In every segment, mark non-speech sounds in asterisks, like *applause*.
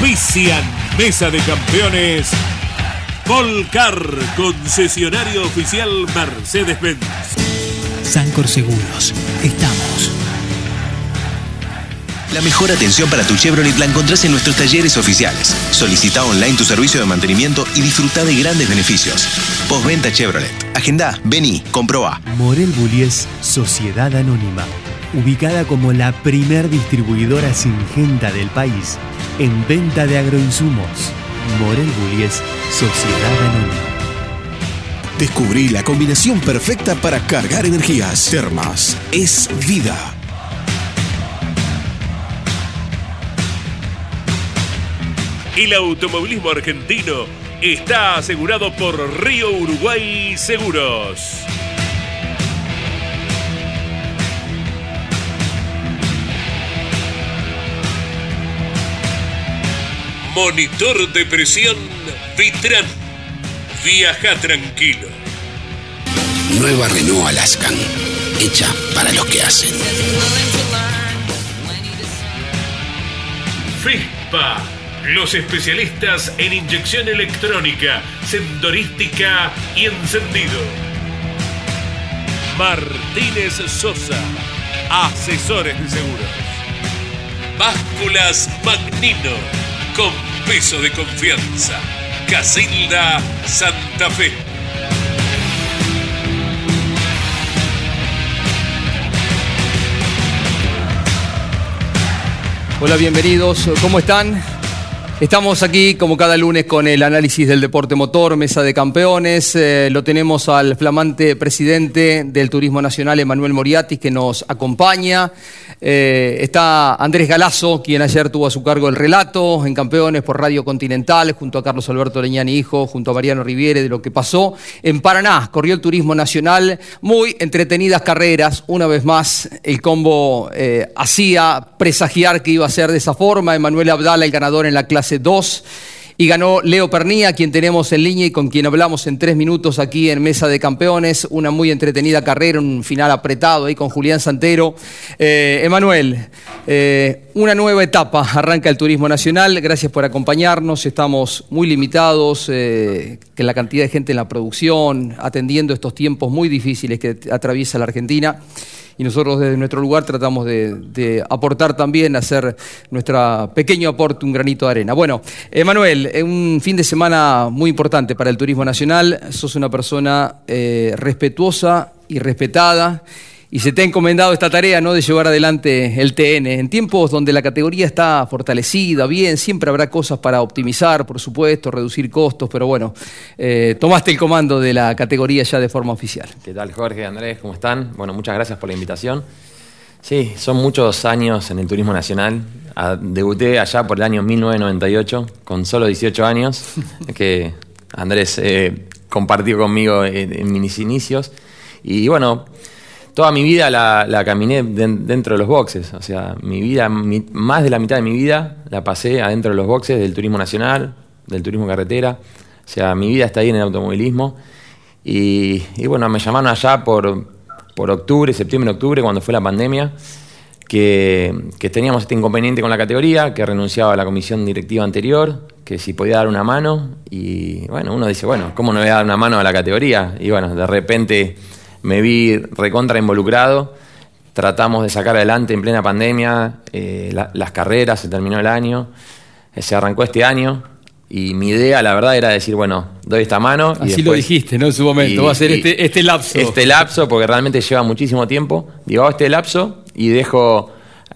Auspician Mesa de Campeones. Volcar, concesionario oficial Mercedes-Benz. Sancor Seguros. Estamos. La mejor atención para tu Chevrolet la encontrás en nuestros talleres oficiales. Solicita online tu servicio de mantenimiento y disfruta de grandes beneficios. Postventa Chevrolet. Agenda, vení, comproba. Morel Bullies Sociedad Anónima. Ubicada como la primer distribuidora singenta del país en venta de agroinsumos. Morel Bullies Sociedad Anónima. Descubrí la combinación perfecta para cargar energías. Termas es vida. El automovilismo argentino está asegurado por Río Uruguay Seguros. Monitor de presión Vitran. Viaja tranquilo. Nueva Renault Alaskan, hecha para los que hacen. FISPA, los especialistas en inyección electrónica, sensorística y encendido. Martínez Sosa, asesores de seguros. Básculas Magnino, con peso de confianza. Casilda Santa Fe. Hola, bienvenidos. ¿Cómo están? Estamos aquí como cada lunes con el análisis del deporte motor, mesa de campeones. Eh, lo tenemos al flamante presidente del Turismo Nacional, Emanuel Moriatis, que nos acompaña. Eh, está Andrés Galazo, quien ayer tuvo a su cargo el relato en Campeones por Radio Continental, junto a Carlos Alberto Leñani Hijo, junto a Mariano Riviere, de lo que pasó en Paraná. Corrió el Turismo Nacional, muy entretenidas carreras. Una vez más, el combo eh, hacía presagiar que iba a ser de esa forma. Emanuel Abdala, el ganador en la clase 2 y ganó Leo Pernía, quien tenemos en línea y con quien hablamos en tres minutos aquí en Mesa de Campeones. Una muy entretenida carrera, un final apretado ahí con Julián Santero. Eh, Emanuel, eh, una nueva etapa arranca el Turismo Nacional. Gracias por acompañarnos. Estamos muy limitados, eh, que la cantidad de gente en la producción, atendiendo estos tiempos muy difíciles que atraviesa la Argentina y nosotros desde nuestro lugar tratamos de, aportar también, hacer nuestro pequeño aporte, un granito de arena. Bueno, Emanuel, un fin de semana muy importante para el turismo nacional, sos una persona eh, respetuosa y respetada y se te ha encomendado esta tarea ¿no? de llevar adelante el TN. En tiempos donde la categoría está fortalecida, bien, siempre habrá cosas para optimizar, por supuesto, reducir costos, pero bueno, eh, tomaste el comando de la categoría ya de forma oficial. ¿Qué tal Jorge, Andrés? ¿Cómo están? Bueno, muchas gracias por la invitación. Sí, son muchos años en el turismo nacional. Ah, debuté allá por el año 1998, con solo 18 años, *laughs* que Andrés eh, compartió conmigo en, en mis inicios. Y bueno, toda mi vida la, la caminé den- dentro de los boxes. O sea, mi vida, mi- más de la mitad de mi vida la pasé adentro de los boxes del turismo nacional, del turismo carretera. O sea, mi vida está ahí en el automovilismo. Y, y bueno, me llamaron allá por, por octubre, septiembre, octubre, cuando fue la pandemia, que, que teníamos este inconveniente con la categoría, que renunciaba a la comisión directiva anterior, que si podía dar una mano. Y bueno, uno dice, bueno, ¿cómo no voy a dar una mano a la categoría? Y bueno, de repente me vi recontra involucrado. Tratamos de sacar adelante en plena pandemia eh, la- las carreras, se terminó el año, eh, se arrancó este año. Y mi idea, la verdad, era decir, bueno, doy esta mano. y Así lo dijiste, ¿no? En su momento, y- va a ser este, este lapso. Este lapso, porque realmente lleva muchísimo tiempo. Digo, hago este lapso y dejo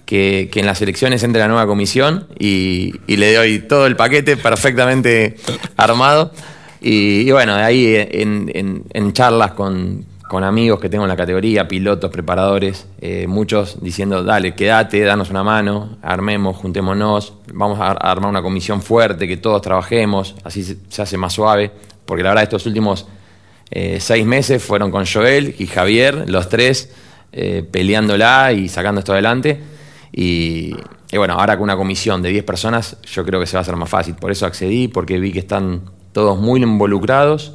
que, que en las elecciones entre la nueva comisión y, y le doy todo el paquete perfectamente armado. Y, y bueno, ahí en, en- en charlas con, con amigos que tengo en la categoría, pilotos, preparadores, eh, muchos diciendo, dale, quédate, danos una mano, armemos, juntémonos, vamos a, armar una comisión fuerte, que todos trabajemos, así se, hace más suave, porque la verdad estos últimos eh, seis meses fueron con Joel y Javier, los tres, eh, peleándola y sacando esto adelante. Y, bueno, ahora con una comisión de 10 personas, yo creo que se va a hacer más fácil. Por eso accedí, porque vi que están todos muy involucrados.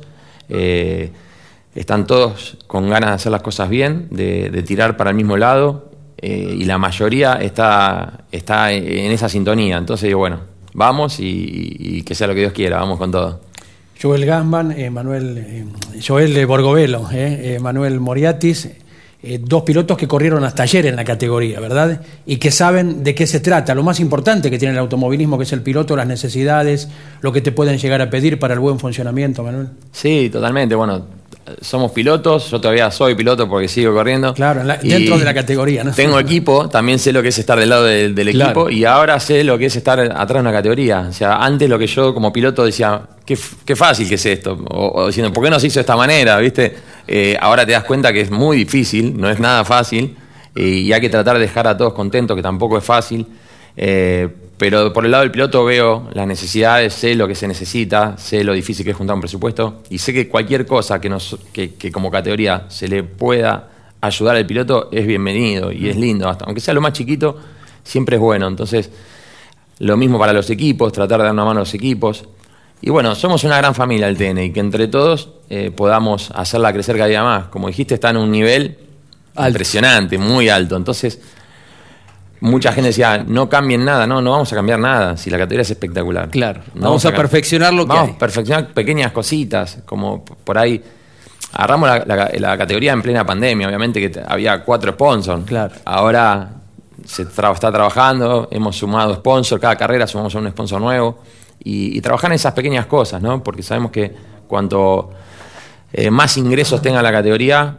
Están todos con ganas de hacer las cosas bien, de, tirar para el mismo lado, eh, y la mayoría está, está en esa sintonía. Entonces, bueno, vamos y, que sea lo que Dios quiera, vamos con todo. Joel Gasman, Manuel, Joel Borgovelo, Manuel Moriatis, eh, dos pilotos que corrieron hasta ayer en la categoría, ¿verdad? Y que saben de qué se trata. Lo más importante que tiene el automovilismo, que es el piloto, las necesidades, lo que te pueden llegar a pedir para el buen funcionamiento, Manuel. Sí, totalmente. Bueno, somos pilotos, yo todavía soy piloto porque sigo corriendo. Claro, dentro de la categoría, ¿no? Tengo equipo, también sé lo que es estar del lado del equipo y ahora sé lo que es estar atrás de una categoría. O sea, antes lo que yo como piloto decía, qué, qué fácil que es esto, o, diciendo, ¿por qué no se hizo de esta manera? ¿Viste? Eh, ahora te das cuenta que es muy difícil, no es nada fácil eh, y hay que tratar de dejar a todos contentos, que tampoco es fácil. Eh, pero por el lado del piloto veo las necesidades, sé lo que se necesita, sé lo difícil que es juntar un presupuesto y sé que cualquier cosa que, nos, que, como categoría se le pueda ayudar al piloto es bienvenido y es lindo, hasta, aunque sea lo más chiquito, siempre es bueno. Entonces, lo mismo para los equipos, tratar de dar una mano a los equipos. Y bueno, somos una gran familia el TN y que entre todos eh, podamos hacerla crecer cada día más. Como dijiste, está en un nivel impresionante, muy alto. Entonces, mucha gente decía, no cambien nada, no, no vamos a cambiar nada, si la categoría es espectacular. Claro, vamos, a, perfeccionar lo que vamos a perfeccionar pequeñas cositas, como por ahí agarramos la, categoría en plena pandemia, obviamente que había cuatro sponsors. Claro. Ahora se está trabajando, hemos sumado sponsors, cada carrera sumamos a un sponsor nuevo y, trabajar en esas pequeñas cosas, ¿no? Porque sabemos que cuanto eh, más ingresos tenga la categoría,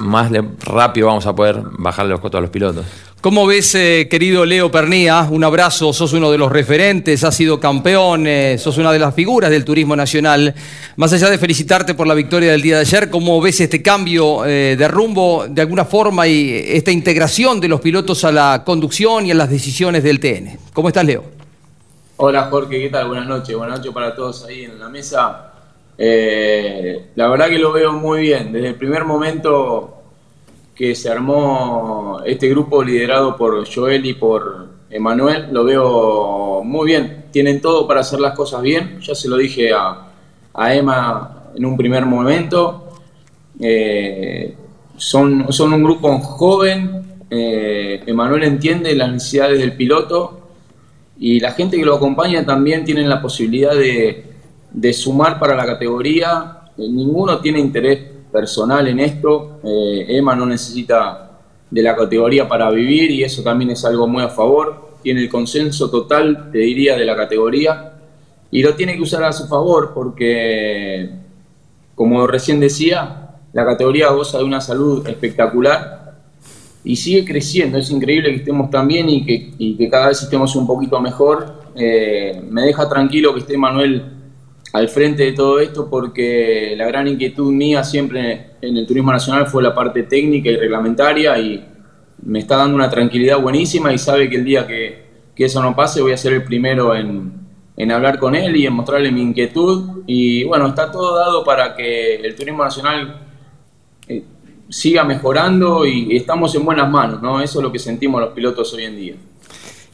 más rápido vamos a poder bajar los costos a los pilotos. ¿Cómo ves, eh, querido Leo Pernía? Un abrazo, sos uno de los referentes, has sido campeón, eh, sos una de las figuras del turismo nacional. Más allá de felicitarte por la victoria del día de ayer, ¿cómo ves este cambio eh, de rumbo de alguna forma y esta integración de los pilotos a la conducción y a las decisiones del TN? ¿Cómo estás, Leo? Hola, Jorge, ¿qué tal? Buenas noches. Buenas noches para todos ahí en la mesa. La verdad que lo veo muy bien. Desde el primer momento que se armó este grupo liderado por Joel y por Emanuel, lo veo muy bien. Tienen todo para hacer las cosas bien. Ya se lo dije a, Emma en un primer momento. Eh, son, son un grupo joven. Eh, Emanuel entiende las necesidades del piloto y la gente que lo acompaña también tiene la posibilidad de, de sumar para la categoría. Ninguno tiene interés personal en esto. Eh, Emma no necesita de la categoría para vivir y eso también es algo muy a favor. Tiene el consenso total, te diría, de la categoría y lo tiene que usar a su favor porque, como recién decía, la categoría goza de una salud espectacular y sigue creciendo. Es increíble que estemos tan bien y que, y que cada vez estemos un poquito mejor. Eh, me deja tranquilo que esté Manuel al frente de todo esto porque la gran inquietud mía siempre en el turismo nacional fue la parte técnica y reglamentaria y me está dando una tranquilidad buenísima y sabe que el día que, eso no pase voy a ser el primero en, hablar con él y en mostrarle mi inquietud y bueno, está todo dado para que el turismo nacional eh, siga mejorando y estamos en buenas manos, ¿no? Eso es lo que sentimos los pilotos hoy en día.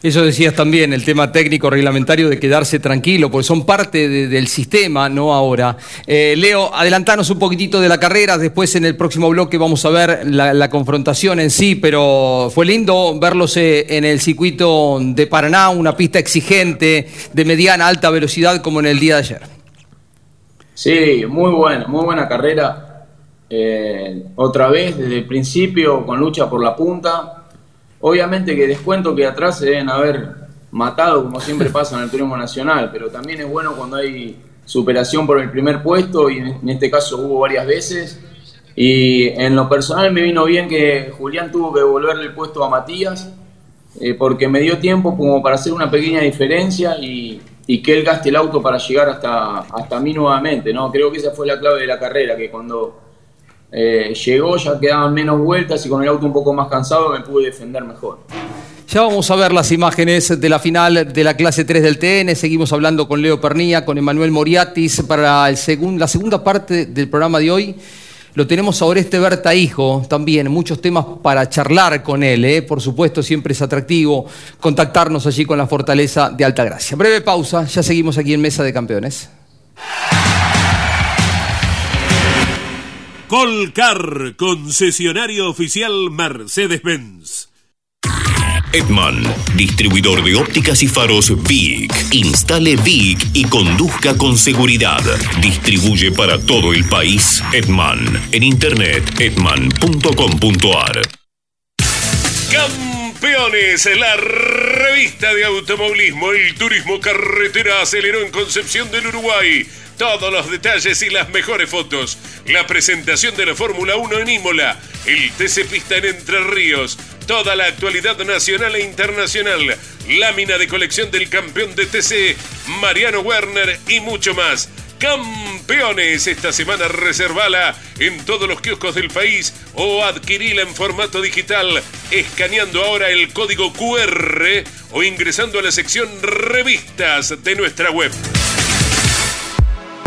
Eso decías también, el tema técnico reglamentario de quedarse tranquilo, porque son parte del sistema, no ahora. Eh, Leo, adelantanos un poquitito de la carrera, después en el próximo bloque vamos a ver la, confrontación en sí, pero fue lindo verlos eh, en el circuito de Paraná, una pista exigente, de mediana, alta velocidad, como en el día de ayer. Sí, muy buena, muy buena carrera. Eh, otra vez, desde el principio, con lucha por la punta Obviamente que descuento que atrás se deben haber matado, como siempre *laughs* pasa en el turismo nacional, pero también es bueno cuando hay superación por el primer puesto, y en este caso hubo varias veces. Y en lo personal me vino bien que Julián tuvo que devolverle el puesto a Matías, eh, porque me dio tiempo como para hacer una pequeña diferencia y, que él gaste el auto para llegar hasta, hasta mí nuevamente. ¿no? Creo que esa fue la clave de la carrera, que cuando eh, llegó, ya quedaban menos vueltas y con el auto un poco más cansado me pude defender mejor. Ya vamos a ver las imágenes de la final de la clase 3 del TN. Seguimos hablando con Leo Pernía, con Emanuel Moriatis para el la segunda parte del programa de hoy. Lo tenemos a Oreste Berta Hijo también, muchos temas para charlar con él. ¿eh? Por supuesto, siempre es atractivo contactarnos allí con la Fortaleza de Altagracia. Breve pausa, ya seguimos aquí en Mesa de Campeones. Colcar, concesionario oficial Mercedes-Benz. Edman, distribuidor de ópticas y faros VIC. Instale VIC y conduzca con seguridad. Distribuye para todo el país Edman. En internet edman.com.ar. Campeones, la revista de automovilismo, el turismo carretera aceleró en Concepción del Uruguay todos los detalles y las mejores fotos. La presentación de la Fórmula 1 en Imola, el TC Pista en Entre Ríos, toda la actualidad nacional e internacional, lámina de colección del campeón de TC, Mariano Werner y mucho más. Campeones, esta semana reservala en todos los kioscos del país o adquirila en formato digital escaneando ahora el código QR o ingresando a la sección revistas de nuestra web.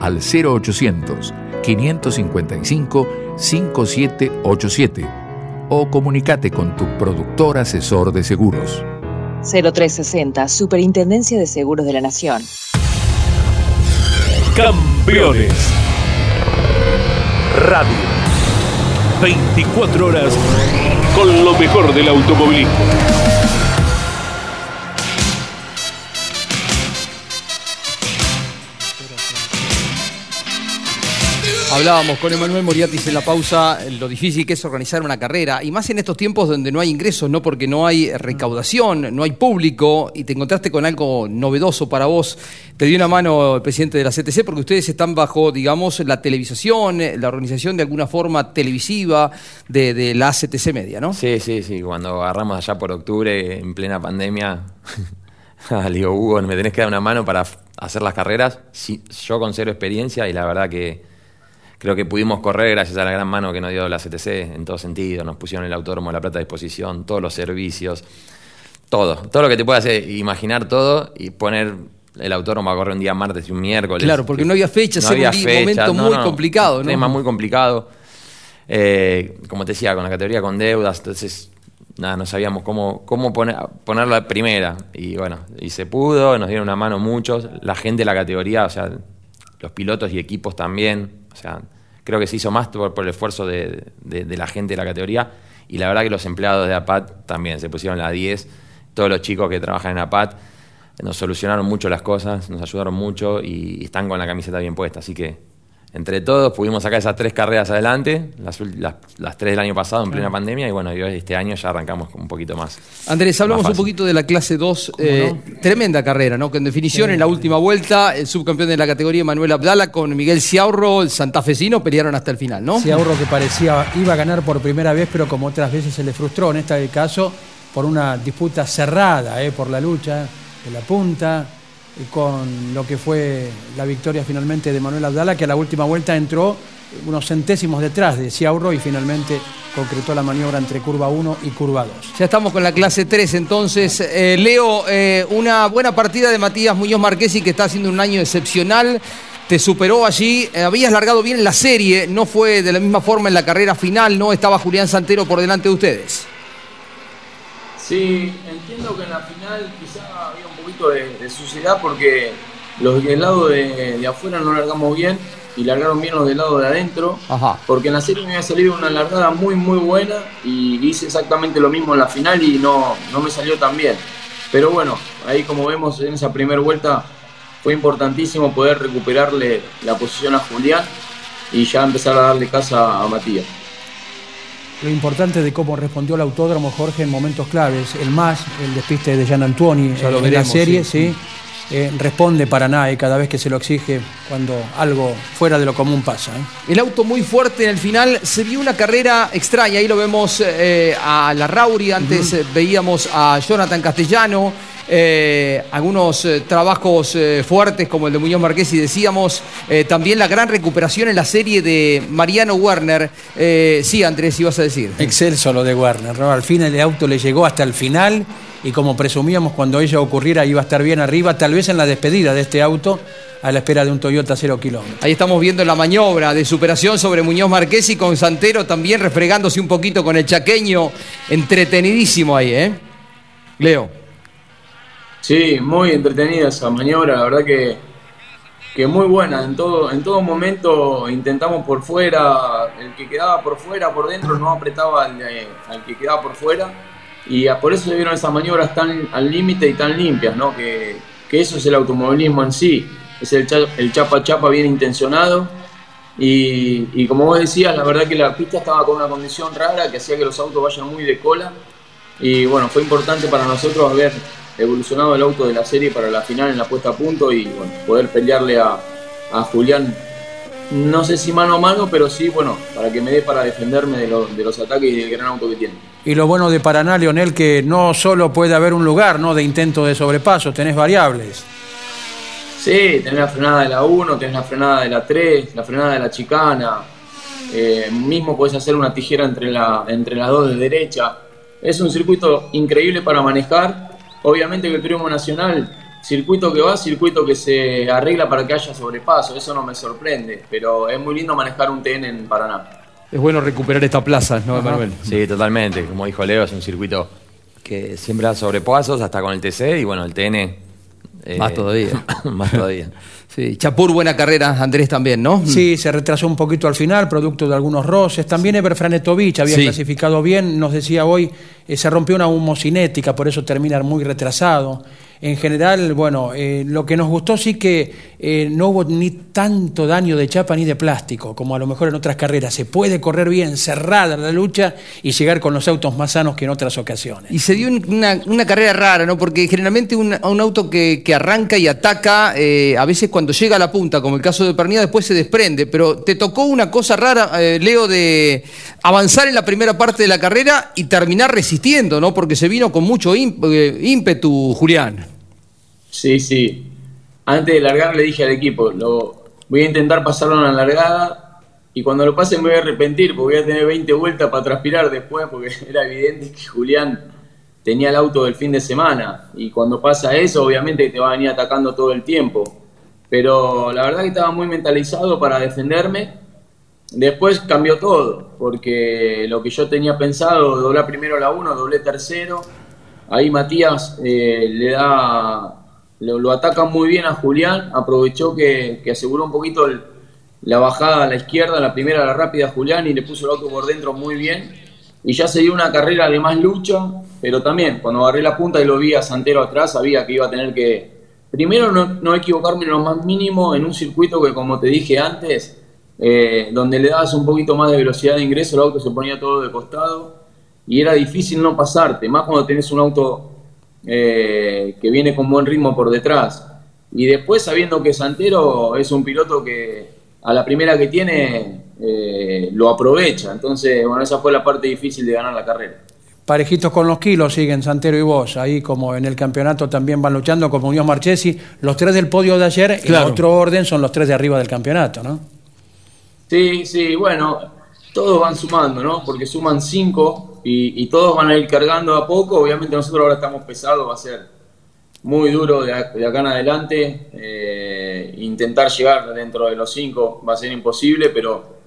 al 0800 555-5787 o comunícate con tu productor asesor de seguros. 0360, Superintendencia de Seguros de la Nación. Campeones. Radio. 24 horas con lo mejor del automovilismo. Hablábamos con Emanuel Moriatis en la pausa lo difícil que es organizar una carrera, y más en estos tiempos donde no hay ingresos, no porque no hay recaudación, no hay público, y te encontraste con algo novedoso para vos. Te dio una mano el presidente de la CTC porque ustedes están bajo, digamos, la televisación, la organización de alguna forma televisiva de, la CTC Media, ¿no? Sí, sí, sí. Cuando agarramos allá por octubre, en plena pandemia, *laughs* le digo, Hugo, me tenés que dar una mano para hacer las carreras. Sí, yo con cero experiencia y la verdad que creo que pudimos correr gracias a la gran mano que nos dio la CTC en todo sentido. Nos pusieron el autódromo de La Plata a disposición, todos los servicios, todo. Todo lo que te puedas imaginar todo y poner el autódromo a correr un día martes y un miércoles. Claro, porque no había fechas, no había un momento muy complicado, ¿no? Tema muy complicado. Eh, como te decía, con la categoría con deudas, entonces nada, no sabíamos cómo, cómo poner, ponerlo a primera. Y bueno, y se pudo, nos dieron una mano muchos, la gente de la categoría, o sea, los pilotos y equipos también. O sea, creo que se hizo más por, el esfuerzo de, la gente de la categoría. Y la verdad que los empleados de APAT también se pusieron la 10. Todos los chicos que trabajan en APAT nos solucionaron mucho las cosas, nos ayudaron mucho y están con la camiseta bien puesta. Así que entre todos pudimos sacar esas tres carreras adelante, las, las, tres del año pasado en plena pandemia, y bueno, este año ya arrancamos un poquito más. Andrés, hablamos un poquito de la clase 2, eh, tremenda carrera, ¿no? Que en definición, en la última vuelta, el subcampeón de la categoría Manuel Abdala con Miguel Ciaurro, el santafesino, pelearon hasta el final, ¿no? Ciaurro que parecía iba a ganar por primera vez, pero como otras veces se le frustró, en este caso, por una disputa cerrada, eh, por la lucha de la punta con lo que fue la victoria finalmente de Manuel Abdala, que a la última vuelta entró unos centésimos detrás de Ciaurro y finalmente concretó la maniobra entre curva 1 y curva 2. Ya estamos con la clase 3 entonces. Eh, Leo, eh, una buena partida de Matías Muñoz Marquesi que está haciendo un año excepcional. Te superó allí, eh, habías largado bien la serie, no fue de la misma forma en la carrera final, no estaba Julián Santero por delante de ustedes. Sí, entiendo que en la final quizá había un poquito de, de suciedad porque los del lado de, de afuera no largamos bien y largaron bien los del lado de adentro. Ajá. Porque en la serie me había salido una largada muy muy buena y hice exactamente lo mismo en la final y no, no me salió tan bien. Pero bueno, ahí como vemos en esa primera vuelta fue importantísimo poder recuperarle la posición a Julián y ya empezar a darle casa a Matías. Lo importante de cómo respondió el autódromo Jorge en momentos claves, el más, el despiste de Gian Antuoni Ya lo en veremos, la serie, sí. sí. Eh, responde Paraná y cada vez que se lo exige cuando algo fuera de lo común pasa. ¿eh? El auto muy fuerte en el final. Se vio una carrera extraña. Ahí lo vemos eh, a la Rauri. Antes eh, veíamos a Jonathan Castellano. Eh, algunos eh, trabajos eh, fuertes como el de Muñoz Marqués y decíamos también la gran recuperación en la serie de Mariano Werner. Sí, Andrés, ibas a decir. Excelso lo de Werner, ¿no? Al fin el auto le llegó hasta el final y como presumíamos cuando ella ocurriera iba a estar bien arriba, tal vez en la despedida de este auto a la espera de un Toyota 0 kilómetros. Ahí estamos viendo la maniobra de superación sobre Muñoz Marqués y con Santero también refregándose un poquito con el chaqueño. Entretenidísimo ahí, ¿eh? Leo. Sí, muy entretenida esa maniobra, la verdad que, que muy buena. En todo, en todo momento intentamos por fuera, el que quedaba por fuera, por dentro, no apretaba al, al que quedaba por fuera. Y por eso se vieron esas maniobras tan al límite y tan limpias, ¿no? Que, que eso es el automovilismo en sí. Es el, el chapa chapa bien intencionado. Y, y como vos decías, la verdad que la pista estaba con una condición rara que hacía que los autos vayan muy de cola. Y bueno, fue importante para nosotros haber evolucionado el auto de la serie para la final en la puesta a punto y bueno, poder pelearle a, a Julián, no sé si mano a mano, pero sí, bueno, para que me dé para defenderme de, lo- de los ataques y del gran auto que tiene. Y lo bueno de Paraná, Leonel, que no solo puede haber un lugar ¿no? de intento de sobrepaso, tenés variables. Sí, tenés la frenada de la 1, tenés la frenada de la 3, la frenada de la chicana. eh, mismo podés hacer una tijera entre, la, entre las dos de derecha. Es un circuito increíble para manejar. Obviamente que el turismo nacional, circuito que va, circuito que se arregla para que haya sobrepaso. Eso no me sorprende, pero es muy lindo manejar un TN en Paraná. Es bueno recuperar esta plaza, ¿no, Manuel? Sí, totalmente. Como dijo Leo, es un circuito que siempre da sobrepasos hasta con el TC y bueno, el TN. Eh, Más todavía. *laughs* más todavía. Sí, Chapur, buena carrera, Andrés también, ¿no? Sí, se retrasó un poquito al final, producto de algunos roces. También Eber Franetovich había Sí. clasificado bien, nos decía hoy, eh, se rompió una homocinética, por eso termina muy retrasado. En general, bueno, eh, lo que nos gustó sí que eh, no hubo ni tanto daño de chapa ni de plástico, como a lo mejor en otras carreras. Se puede correr bien, cerrada la lucha y llegar con los autos más sanos que en otras ocasiones. Y se dio un- una, una carrera rara, ¿no? Porque generalmente un, un auto que, que arranca y ataca, eh, a veces cuando llega a la punta, como el caso de Pernilla, después se desprende. Pero te tocó una cosa rara, eh, Leo, de avanzar en la primera parte de la carrera y terminar resistiendo, ¿no? Porque se vino con mucho eh, ímpetu, Julián. Sí, sí. Antes de largar le dije al equipo, lo, voy a intentar pasarlo en la largada y cuando lo pase me voy a arrepentir porque voy a tener 20 vueltas para transpirar después porque *laughs* era evidente que Julián tenía el auto del fin de semana y cuando pasa eso obviamente te va a venir atacando todo el tiempo. Pero la verdad que estaba muy mentalizado para defenderme. Después cambió todo, porque lo que yo tenía pensado, doblar primero la 1, doblé tercero. Ahí Matías eh, le da, lo, ataca muy bien a Julián, aprovechó que, que aseguró un poquito la bajada a la izquierda, la primera la rápida Julián y le puso el auto por dentro muy bien. Y ya se dio una carrera de más lucha, pero también cuando agarré la punta y lo vi a Santero atrás, sabía que iba a tener que, primero no, no equivocarme en lo más mínimo en un circuito que como te dije antes, eh, donde le dabas un poquito más de velocidad de ingreso, el auto se ponía todo de costado y era difícil no pasarte, más cuando tenés un auto eh, que viene con buen ritmo por detrás. Y después sabiendo que Santero es un piloto que a la primera que tiene eh, lo aprovecha, entonces bueno, esa fue la parte difícil de ganar la carrera. Parejitos con los kilos siguen Santero y vos, ahí como en el campeonato también van luchando como Muñoz Marchesi, los tres del podio de ayer, Claro. en otro orden son los tres de arriba del campeonato, ¿no? Sí, sí, bueno, todos van sumando, ¿no? Porque suman cinco y, todos van a ir cargando a poco. Obviamente nosotros ahora estamos pesados, va a ser muy duro de, de acá en adelante. Eh, intentar llegar dentro de los cinco va a ser imposible, pero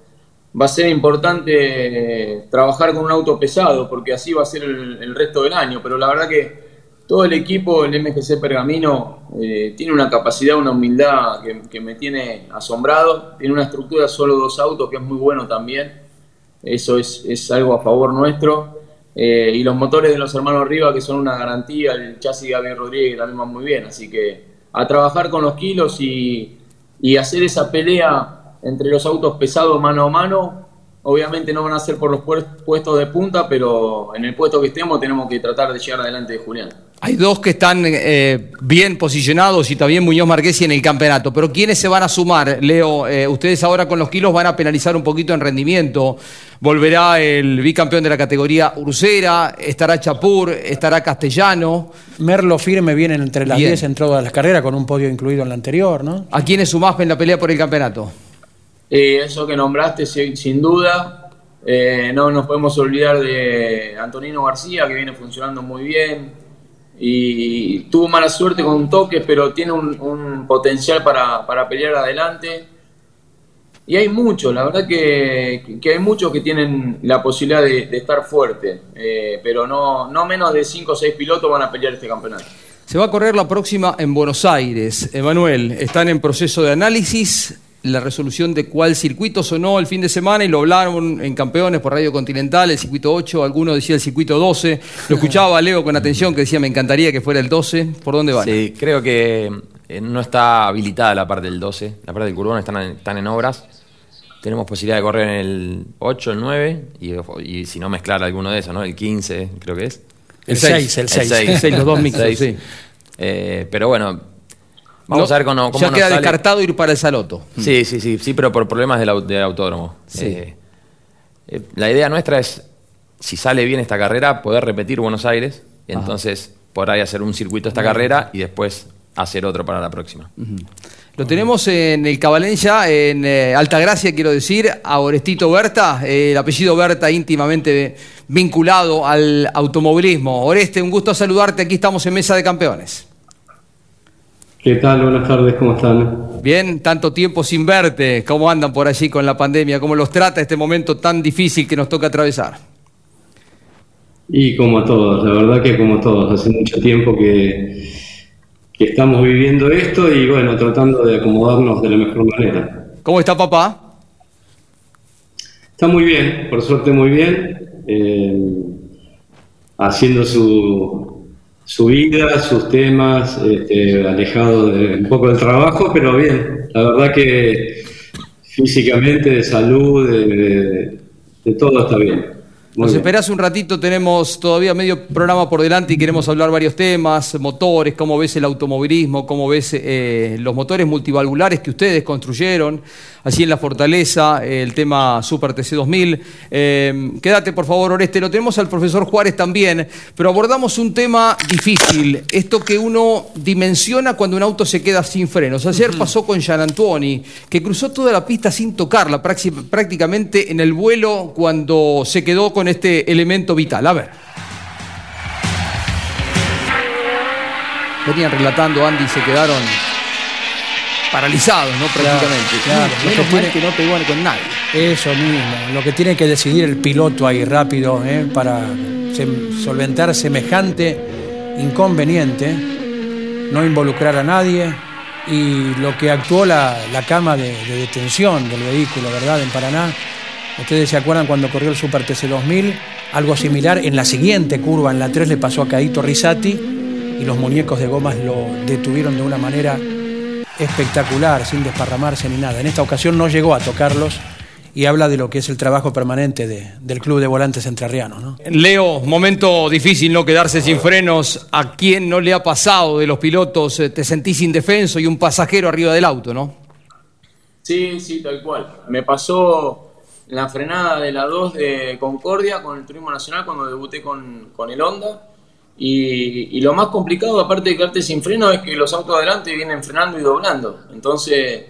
va a ser importante trabajar con un auto pesado, porque así va a ser el, el resto del año. Pero la verdad que todo el equipo, el MGC Pergamino, eh, tiene una capacidad, una humildad que, que me tiene asombrado. Tiene una estructura solo dos autos que es muy bueno también. Eso es, es algo a favor nuestro. Eh, y los motores de los hermanos Riva, que son una garantía, el chasis de Gabriel Rodríguez también va muy bien. Así que a trabajar con los kilos y, y hacer esa pelea entre los autos pesados mano a mano. Obviamente no van a ser por los puestos de punta, pero en el puesto que estemos tenemos que tratar de llegar adelante de Julián. Hay dos que están eh, bien posicionados y también Muñoz Marquesi en el campeonato. Pero ¿quiénes se van a sumar? Leo, eh, ustedes ahora con los kilos van a penalizar un poquito en rendimiento. Volverá el bicampeón de la categoría Ursera, estará Chapur, estará Castellano. Merlo firme viene entre las 10 en todas las carreras con un podio incluido en la anterior, ¿no? ¿A quiénes sumás en la pelea por el campeonato? Eh, eso que nombraste, sin, duda. Eh, no nos podemos olvidar de Antonino García, que viene funcionando muy bien y tuvo mala suerte con un toque, pero tiene un, potencial para, para, pelear adelante. Y hay muchos, la verdad que, que, hay muchos que tienen la posibilidad de, de estar fuerte, eh, pero no, no menos de 5 o 6 pilotos van a pelear este campeonato. Se va a correr la próxima en Buenos Aires. Emanuel, están en proceso de análisis la resolución de cuál circuito sonó el fin de semana y lo hablaron en Campeones por Radio Continental, el circuito 8, alguno decía el circuito 12. Lo escuchaba Leo con atención que decía me encantaría que fuera el 12. ¿Por dónde van? Sí, creo que eh, no está habilitada la parte del 12, la parte del curbón están, están en obras. Tenemos posibilidad de correr en el 8, el 9 y, y si no mezclar alguno de esos, ¿no? El 15 creo que es. El 6, el 6. El 6, *laughs* los dos mixtos, sí. Eh, pero bueno, Vamos no, a ver cómo, cómo Ya queda sale. descartado ir para el Saloto. Sí, sí, sí, sí, pero por problemas del, del autódromo. Sí. Eh, eh, la idea nuestra es, si sale bien esta carrera, poder repetir Buenos Aires. Y Ajá. entonces por ahí hacer un circuito esta carrera y después hacer otro para la próxima. Uh -huh. Lo tenemos en el Cabalén ya, en eh, Altagracia, quiero decir, a Orestito Berta, eh, el apellido Berta íntimamente vinculado al automovilismo. Oreste, un gusto saludarte, aquí estamos en Mesa de Campeones. ¿Qué tal? Buenas tardes, ¿cómo están? Bien, tanto tiempo sin verte, ¿cómo andan por allí con la pandemia? ¿Cómo los trata este momento tan difícil que nos toca atravesar? Y como a todos, la verdad que como a todos, hace mucho tiempo que, que estamos viviendo esto y bueno, tratando de acomodarnos de la mejor manera. ¿Cómo está papá? Está muy bien, por suerte muy bien, eh, haciendo su, su vida, sus temas, este, alejado de, un poco del trabajo, pero bien, la verdad que físicamente, de salud, de, de, de todo está bien. Muy Nos bien. esperás un ratito, tenemos todavía medio programa por delante y queremos hablar varios temas, motores, cómo ves el automovilismo, cómo ves eh, los motores multivalvulares que ustedes construyeron, allí en la Fortaleza, eh, el tema Super TC 2000. Eh, quédate por favor, Oreste, lo tenemos al profesor Juárez también, pero abordamos un tema difícil, esto que uno dimensiona cuando un auto se queda sin frenos. Ayer uh -huh. pasó con Gian Antuoni, que cruzó toda la pista sin tocarla, prácticamente en el vuelo cuando se quedó con este elemento vital. A ver. Venían relatando Andy y se quedaron paralizados, ¿no? Prácticamente. Claro, que no pegó con nadie. Eso mismo, lo que tiene que decidir el piloto ahí rápido ¿eh? para solventar semejante inconveniente, no involucrar a nadie y lo que actuó la, la cama de, de detención del vehículo, ¿verdad? En Paraná. Ustedes se acuerdan cuando corrió el Super TC 2000, algo similar en la siguiente curva, en la 3 le pasó a Caito Risati y los muñecos de gomas lo detuvieron de una manera espectacular, sin desparramarse ni nada. En esta ocasión no llegó a tocarlos y habla de lo que es el trabajo permanente de, del Club de Volantes Entrerrianos. ¿no? Leo, momento difícil no quedarse sin frenos. ¿A quién no le ha pasado de los pilotos? Te sentís indefenso y un pasajero arriba del auto, ¿no? Sí, sí, tal cual. Me pasó la frenada de la 2 de Concordia con el Turismo Nacional cuando debuté con, con el Honda. Y, lo más complicado, aparte de quedarte sin freno, es que los autos adelante vienen frenando y doblando. Entonces,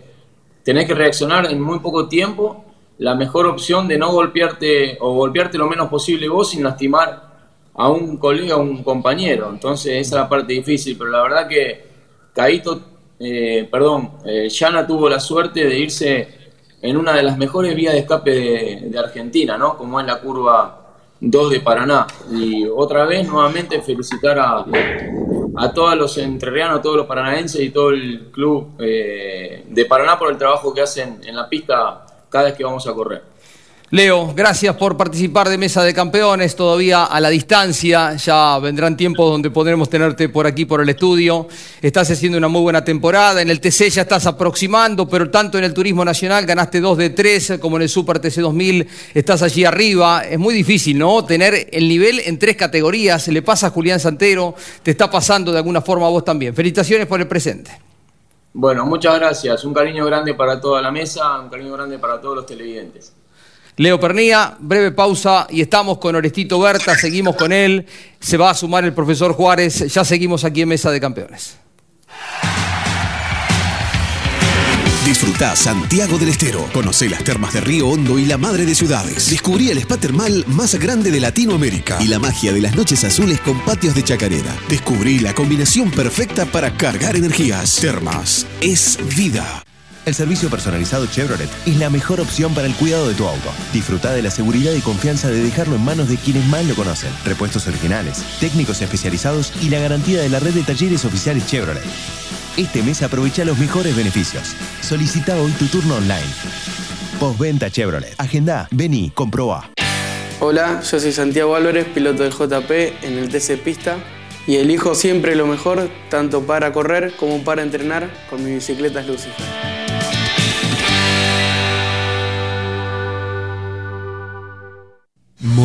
tenés que reaccionar en muy poco tiempo. La mejor opción de no golpearte o golpearte lo menos posible vos sin lastimar a un colega o un compañero. Entonces, esa es la parte difícil. Pero la verdad que Caito, eh, perdón, eh, tuvo la suerte de irse en una de las mejores vías de escape de, Argentina, ¿no? Como es la curva 2 de Paraná. Y otra vez, nuevamente, felicitar a, a todos los entrerrianos, todos los paranaenses y todo el club eh, de Paraná por el trabajo que hacen en la pista cada vez que vamos a correr. Leo, gracias por participar de Mesa de Campeones, todavía a la distancia, ya vendrán tiempos donde podremos tenerte por aquí, por el estudio. Estás haciendo una muy buena temporada, en el TC ya estás aproximando, pero tanto en el Turismo Nacional ganaste 2 de 3, como en el Super TC 2000, estás allí arriba. Es muy difícil, ¿no? Tener el nivel en tres categorías, le pasa a Julián Santero, te está pasando de alguna forma a vos también. Felicitaciones por el presente. Bueno, muchas gracias, un cariño grande para toda la mesa, un cariño grande para todos los televidentes. Leo Pernía, breve pausa y estamos con Orestito Berta, seguimos con él, se va a sumar el profesor Juárez, ya seguimos aquí en Mesa de Campeones. Disfruta Santiago del Estero. Conoce las termas de Río Hondo y la madre de ciudades. Descubrí el spa termal más grande de Latinoamérica y la magia de las noches azules con patios de chacarera. Descubrí la combinación perfecta para cargar energías. Termas es vida. El servicio personalizado Chevrolet es la mejor opción para el cuidado de tu auto. Disfruta de la seguridad y confianza de dejarlo en manos de quienes más lo conocen. Repuestos originales, técnicos especializados y la garantía de la red de talleres oficiales Chevrolet. Este mes aprovecha los mejores beneficios. Solicita hoy tu turno online. Postventa Chevrolet. Agenda, vení, comproba. Hola, yo soy Santiago Álvarez, piloto del JP en el TC Pista y elijo siempre lo mejor, tanto para correr como para entrenar con mi bicicleta Lucifer.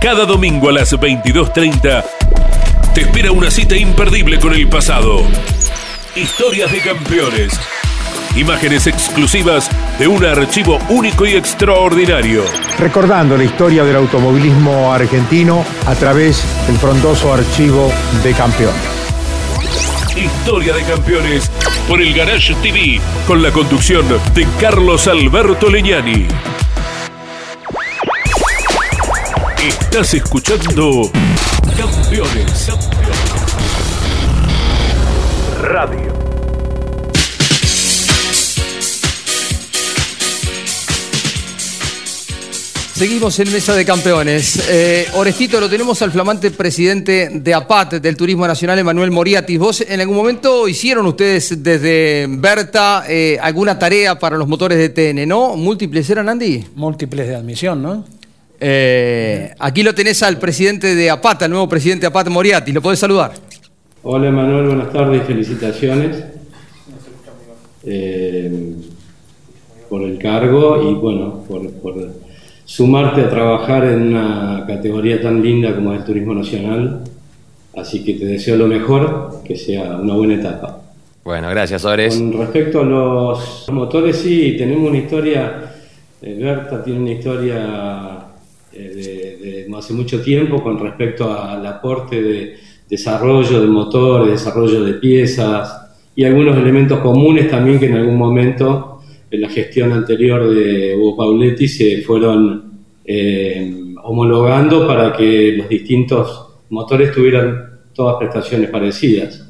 Cada domingo a las 22.30 te espera una cita imperdible con el pasado. Historias de campeones. Imágenes exclusivas de un archivo único y extraordinario. Recordando la historia del automovilismo argentino a través del frondoso archivo de campeones. Historia de campeones por el Garage TV con la conducción de Carlos Alberto Leñani. Estás escuchando Campeones. Radio. Seguimos en Mesa de Campeones. Eh, Orestito, lo tenemos al flamante presidente de APAT, del Turismo Nacional, Emanuel Moriatis. ¿Vos en algún momento hicieron ustedes desde Berta eh, alguna tarea para los motores de TN, no? ¿Múltiples eran, Andy? Múltiples de admisión, ¿no? Eh, aquí lo tenés al presidente de APAT, al nuevo presidente de APAT, Moriatis. ¿Lo podés saludar? Hola Manuel, buenas tardes y felicitaciones eh, por el cargo y bueno, por, por sumarte a trabajar en una categoría tan linda como es el turismo nacional. Así que te deseo lo mejor, que sea una buena etapa. Bueno, gracias, Ores. Con respecto a los motores, sí, tenemos una historia. eh, Berta tiene una historia eh, de, de hace mucho tiempo con respecto al aporte de desarrollo de motores, desarrollo de piezas y algunos elementos comunes también que en algún momento en la gestión anterior de Hugo Pauletti se fueron eh, homologando para que los distintos motores tuvieran todas prestaciones parecidas.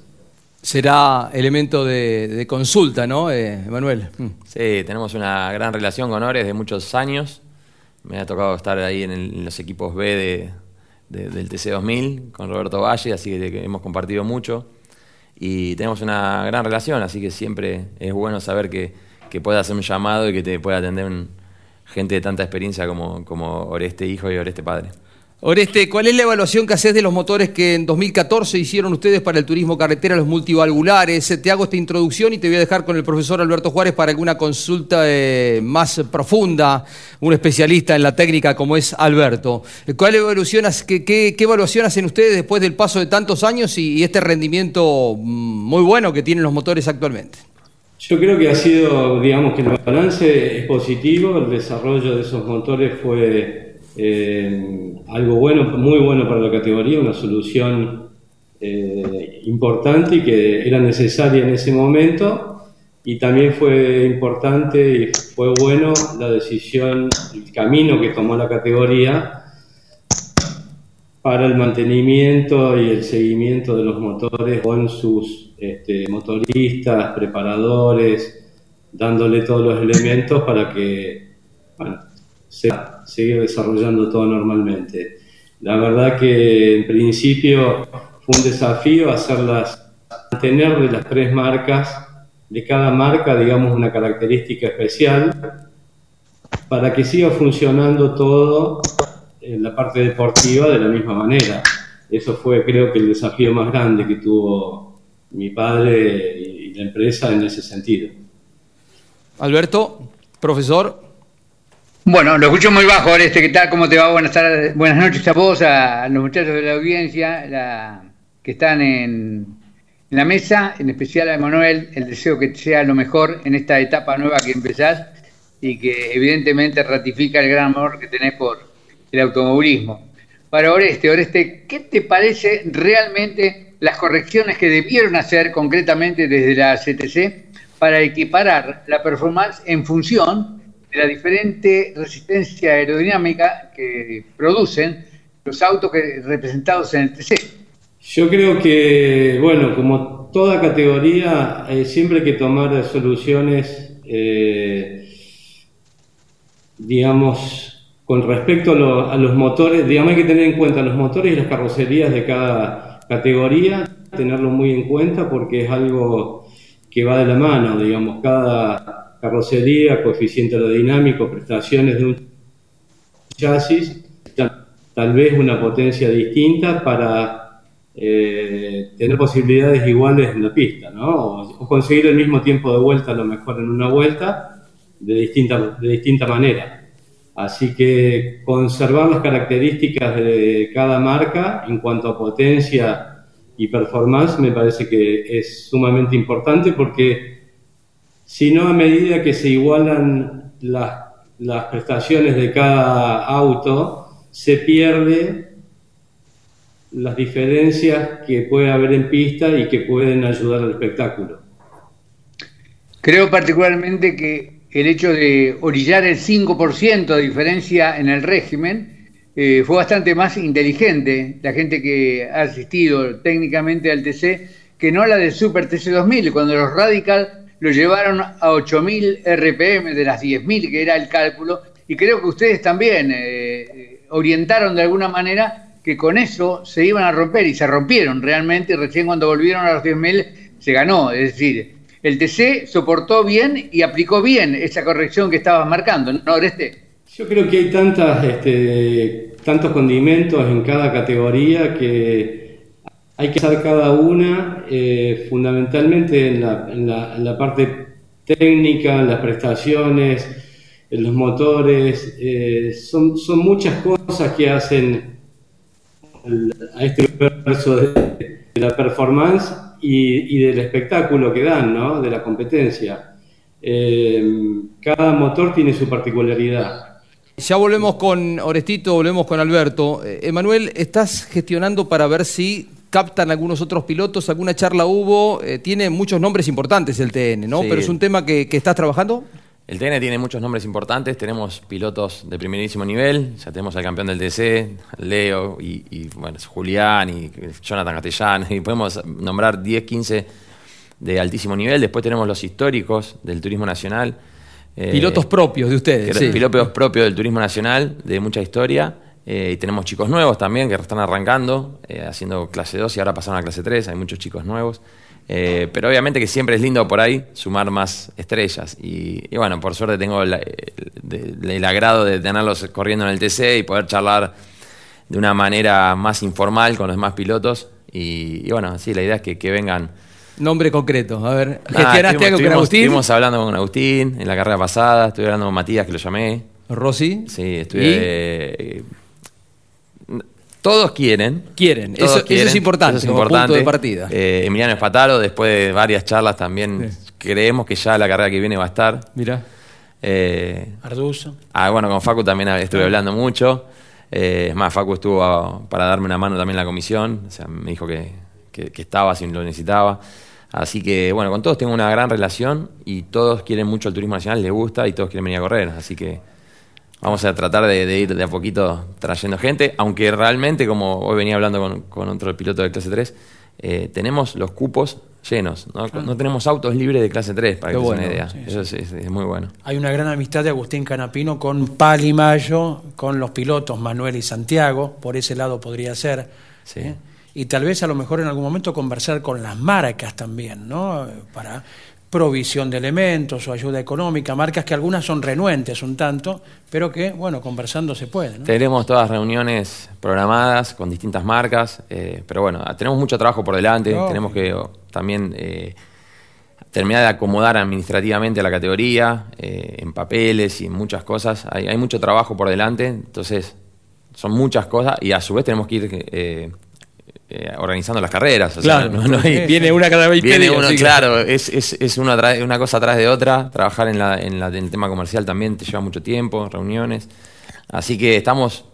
Será elemento de, de consulta, ¿no, eh, Emanuel? Mm. Sí, tenemos una gran relación con Ores de muchos años. Me ha tocado estar ahí en, el- en los equipos B de, de- del TC2000 con Roberto Valle, así que hemos compartido mucho. Y tenemos una gran relación, así que siempre es bueno saber que, que pueda hacer un llamado y que te pueda atender un- gente de tanta experiencia como, como Oreste hijo y Oreste padre. Oreste, ¿cuál es la evaluación que haces de los motores que en 2014 hicieron ustedes para el turismo carretera, los multivalvulares? Eh, Te hago esta introducción y te voy a dejar con el profesor Alberto Juárez para alguna consulta eh, más profunda, un especialista en la técnica como es Alberto. Eh, ¿Cuál evaluación, qué, qué- evaluación hacen ustedes después del paso de tantos años y, este rendimiento mm, muy bueno que tienen los motores actualmente? Yo creo que ha sido, digamos que el balance es positivo, el desarrollo de esos motores fue algo bueno, muy bueno para la categoría, una solución eh, importante y que era necesaria en ese momento. Y también fue importante y fue bueno la decisión, el camino que tomó la categoría para el mantenimiento y el seguimiento de los motores con sus este, motoristas, preparadores, dándole todos los elementos para que bueno, se seguir desarrollando todo normalmente. La verdad que en principio fue un desafío hacerlas, tener de las tres marcas, de cada marca, digamos, una característica especial, para que siga funcionando todo en la parte deportiva de la misma manera. Eso fue creo que el desafío más grande que tuvo mi padre y la empresa en ese sentido. Alberto, profesor. Bueno, lo escucho muy bajo, este, ¿qué tal? ¿Cómo te va? Buenas tardes, buenas noches a vos, a los muchachos de la audiencia la, que están en, en, la mesa, en especial a Emanuel, el deseo que sea lo mejor en esta etapa nueva que empezás y que evidentemente ratifica el gran amor que tenés por, el automovilismo. Para Oreste, Oreste, ¿qué te parece realmente las correcciones que debieron hacer concretamente desde la CTC para equiparar la performance en función de la diferente resistencia aerodinámica que producen los autos representados en el TC? Yo creo que, bueno, como toda categoría, eh, siempre hay que tomar soluciones, eh, digamos, con respecto a, los motores, digamos, hay que tener en cuenta los motores y las carrocerías de cada categoría, tenerlo muy en cuenta porque es algo que va de la mano, digamos, cada carrocería, coeficiente aerodinámico, prestaciones de un chasis, tal vez una potencia distinta para eh, tener posibilidades iguales en la pista, ¿no? O, conseguir el mismo tiempo de vuelta, a lo mejor en una vuelta, de distinta, de distinta manera. Así que conservar las características de cada marca en cuanto a potencia y performance me parece que es sumamente importante porque si no a medida que se igualan las, prestaciones de cada auto, se pierde las diferencias que puede haber en pista y que pueden ayudar al espectáculo. Creo particularmente que el hecho de orillar el 5% de diferencia en el régimen eh, fue bastante más inteligente la gente que ha asistido técnicamente al TC que no la del Super TC 2000, cuando los Radical lo llevaron a 8000 RPM de las 10000 que era el cálculo, y creo que ustedes también eh, orientaron de alguna manera que con eso se iban a romper y se rompieron realmente, y recién cuando volvieron a los 10.000 se ganó, es decir, el TC soportó bien y aplicó bien esa corrección que estabas marcando, ¿no, Oreste? Yo creo que hay tantas, este, tantos condimentos en cada categoría que hay que hacer cada una eh, fundamentalmente en la, parte técnica, en las prestaciones, en los motores. Eh, son, son muchas cosas que hacen a este universo de la performance y, del espectáculo que dan, ¿no? de la competencia. Eh, cada motor tiene su particularidad. Ya volvemos con Orestito, volvemos con Alberto. Emanuel, ¿estás gestionando para ver si captan algunos otros pilotos? ¿Alguna charla hubo? Eh, tiene muchos nombres importantes el TN, ¿no? Pero es un tema que, que estás trabajando. El TN tiene muchos nombres importantes, tenemos pilotos de primerísimo nivel, ya tenemos al campeón del TC, Leo y, bueno, Julián y Jonathan Castellán, y podemos nombrar 10, 15 de altísimo nivel. Después tenemos los históricos del turismo nacional. Eh, pilotos propios de ustedes. Sí. Pilotos propios del turismo nacional, de mucha historia. Eh, y tenemos chicos nuevos también que están arrancando, eh, haciendo clase 2 y ahora pasaron a clase 3, hay muchos chicos nuevos. Eh, pero obviamente que siempre es lindo por ahí sumar más estrellas. Y, bueno, por suerte tengo el, agrado de tenerlos corriendo en el TC y poder charlar de una manera más informal con los demás pilotos. Y, bueno, sí, la idea es que, vengan. Nombre concreto, a ver. ¿Gestionaste algo con Agustín? Estuvimos hablando con Agustín en la carrera pasada, estuve hablando con Matías, que lo llamé. ¿Rossi? Sí, estuve. Todos quieren. Quieren, eso, es importante, eso es importante. punto de partida. Eh, Emiliano Espataro, después de varias charlas también creemos que ya la carrera que viene va a estar. Mira. Eh, Arduzo. Ah, bueno, con Facu también estuve hablando mucho. Eh, es más, Facu estuvo a- para darme una mano también en la comisión. O sea, me dijo que, que- que estaba si lo necesitaba. Así que, bueno, con todos tengo una gran relación y todos quieren mucho el turismo nacional, les gusta y todos quieren venir a correr. Así que vamos a tratar de, de ir de a poquito trayendo gente. Aunque realmente, como hoy venía hablando con, con otro piloto de clase 3, eh, tenemos los cupos llenos. ¿no? No tenemos autos libres de clase 3, para Qué que bueno, una idea. sí, Eso es- es- es muy bueno. Hay una gran amistad de Agustín Canapino con Pali Mayo, con los pilotos Manuel y Santiago, por ese lado podría ser. ¿eh? Y tal vez a lo mejor en algún momento conversar con las marcas también, ¿no? Para provisión de elementos o ayuda económica, marcas que algunas son renuentes un tanto, pero que, bueno, conversando se puede. ¿no? Tenemos todas reuniones programadas con distintas marcas, eh, pero bueno, tenemos mucho trabajo por delante, tenemos que oh, también eh, terminar de acomodar administrativamente a la categoría, eh, en papeles y en muchas cosas. Hay, hay mucho trabajo por delante, entonces son muchas cosas y a su vez tenemos que ir eh, organizando las carreras. o sea, Claro, no- no viene una cada 20 Viene uno, sí, claro, es, es, es una, una cosa atrás de otra. Trabajar en, la, en, la- en el tema comercial también te lleva mucho tiempo, reuniones. Así que estamos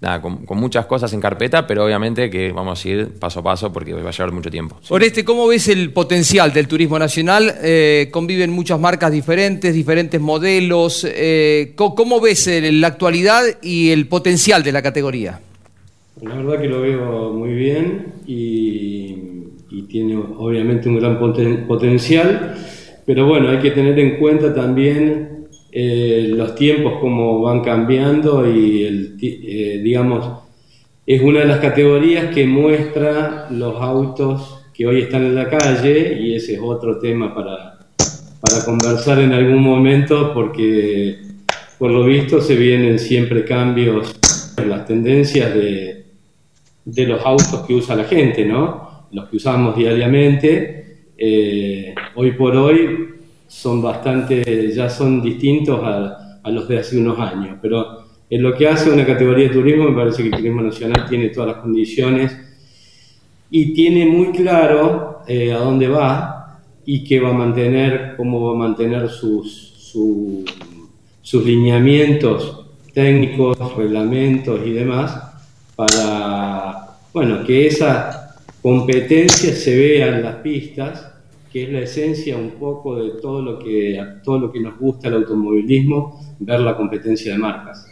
nada, con, con muchas cosas en carpeta, pero obviamente que vamos a ir paso a paso porque va a llevar mucho tiempo. Oreste, ¿cómo ves el potencial del turismo nacional? Eh, conviven muchas marcas diferentes, diferentes modelos. eh, ¿Cómo ves la actualidad y el potencial de la categoría? La verdad que lo veo muy bien y, tiene obviamente un gran poten- potencial, pero bueno, hay que tener en cuenta también eh, los tiempos, cómo van cambiando y eh, digamos, es una de las categorías que muestra los autos que hoy están en la calle y ese es otro tema para, para conversar en algún momento porque por lo visto se vienen siempre cambios en las tendencias de, de los autos que usa la gente, ¿no? Los que usamos diariamente, eh, hoy por hoy son bastante, ya son distintos a, a los de hace unos años, pero en lo que hace una categoría de turismo me parece que el turismo nacional tiene todas las condiciones y tiene muy claro eh, a dónde va y qué va a mantener, cómo va a mantener sus, su- sus lineamientos técnicos, reglamentos y demás, para bueno, que esa competencia se vea en las pistas, que es la esencia un poco de todo lo que, todo lo que nos gusta el automovilismo, ver la competencia de marcas.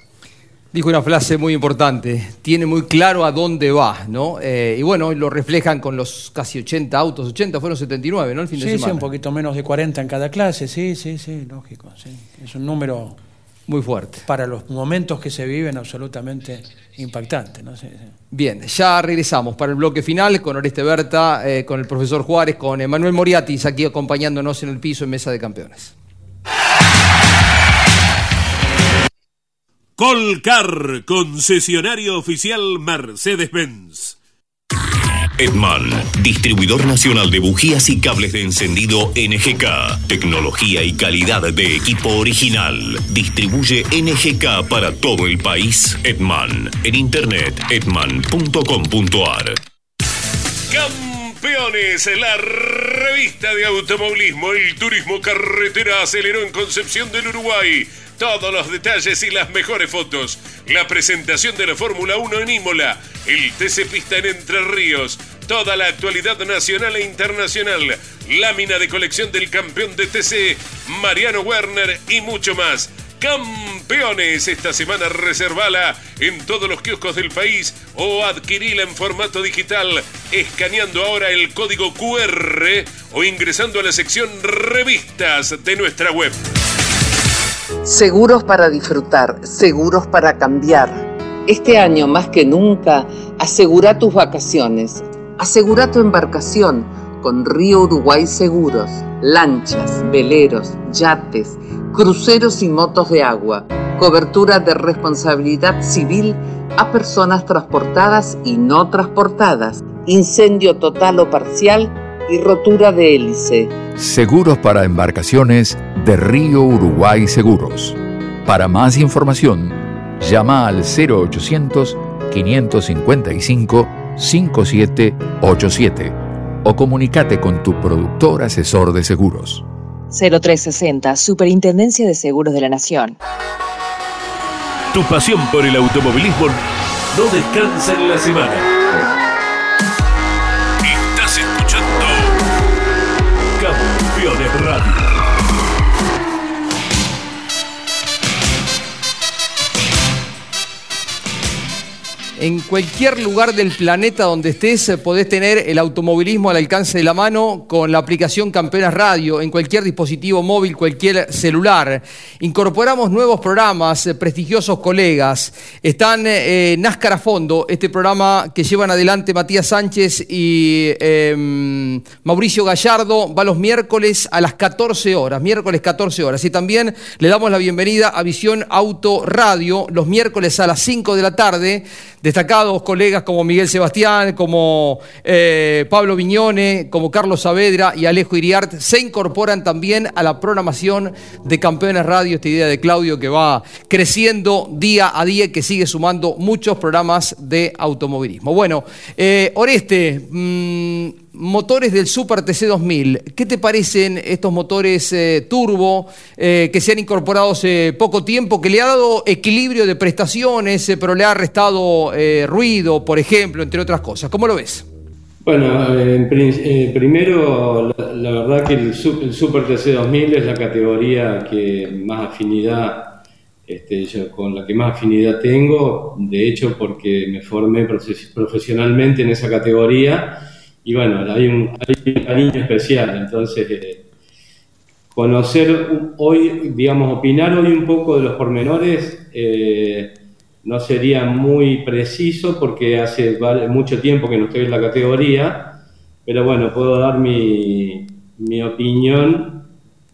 Dijo una frase muy importante, tiene muy claro a dónde va, ¿no? Eh, y bueno, lo reflejan con los casi 80 autos, 80 fueron 79, ¿no? El fin de Sí, sí, semana. un poquito menos de 40 en cada clase, sí, sí, sí, lógico. sí. Es un número muy fuerte. Para los momentos que se viven, absolutamente impactante. ¿no? Sí, sí. Bien, ya regresamos para el bloque final con Oreste Berta, eh, con el profesor Juárez, con Emanuel Moriatis aquí acompañándonos en el piso en Mesa de Campeones. Colcar, concesionario oficial Mercedes-Benz. Edman, distribuidor nacional de bujías y cables de encendido NGK. Tecnología y calidad de equipo original. Distribuye NGK para todo el país. Edman, en internet edman.com.ar. Campeones, la revista de automovilismo, el turismo carretera aceleró en Concepción del Uruguay. Todos los detalles y las mejores fotos. La presentación de la Fórmula 1 en Imola. El TC Pista en Entre Ríos. Toda la actualidad nacional e internacional. Lámina de colección del campeón de TC, Mariano Werner y mucho más. Campeones, esta semana reservala en todos los kioscos del país o adquirila en formato digital escaneando ahora el código QR o ingresando a la sección revistas de nuestra web. Seguros para disfrutar, seguros para cambiar. Este año más que nunca, asegura tus vacaciones. Asegura tu embarcación con Río Uruguay Seguros. Lanchas, veleros, yates, cruceros y motos de agua. Cobertura de responsabilidad civil a personas transportadas y no transportadas. Incendio total o parcial y rotura de hélice. Seguros para embarcaciones de Río Uruguay Seguros. Para más información, llama al 0800 555 5787 o comunícate con tu productor asesor de seguros. 0360, Superintendencia de Seguros de la Nación. Tu pasión por el automovilismo no descansa en la semana. En cualquier lugar del planeta donde estés eh, podés tener el automovilismo al alcance de la mano con la aplicación Campeonas Radio en cualquier dispositivo móvil, cualquier celular. Incorporamos nuevos programas, eh, prestigiosos colegas. Están eh, NASCAR a fondo, este programa que llevan adelante Matías Sánchez y em, Mauricio Gallardo, va los miércoles a las 14 horas, miércoles 14 horas. Y también le damos la bienvenida a Visión Auto Radio los miércoles a las 5 de la tarde destacados colegas como Miguel Sebastián, como eh, Pablo Viñone, como Carlos Saavedra y Alejo Iriart, se incorporan también a la programación de Campeones Radio, esta idea de Claudio que va creciendo día a día y que sigue sumando muchos programas de automovilismo. Bueno, eh, Oreste, mm, motores del Super TC 2000. ¿Qué te parecen estos motores eh, turbo eh, que se han incorporado hace poco tiempo, que le ha dado equilibrio de prestaciones, eh, pero le ha restado ruido, por ejemplo, entre otras cosas? ¿Cómo lo ves? Bueno, primero, la, verdad que el, Super TC 2000 es la categoría que más afinidad, este, con la que más afinidad tengo, de hecho porque me formé profesionalmente en esa categoría y bueno, hay un, cariño especial, entonces eh, conocer hoy, digamos, opinar hoy un poco de los pormenores eh, no sería muy preciso porque hace mucho tiempo que no estoy en la categoría, pero bueno, puedo dar mi, mi opinión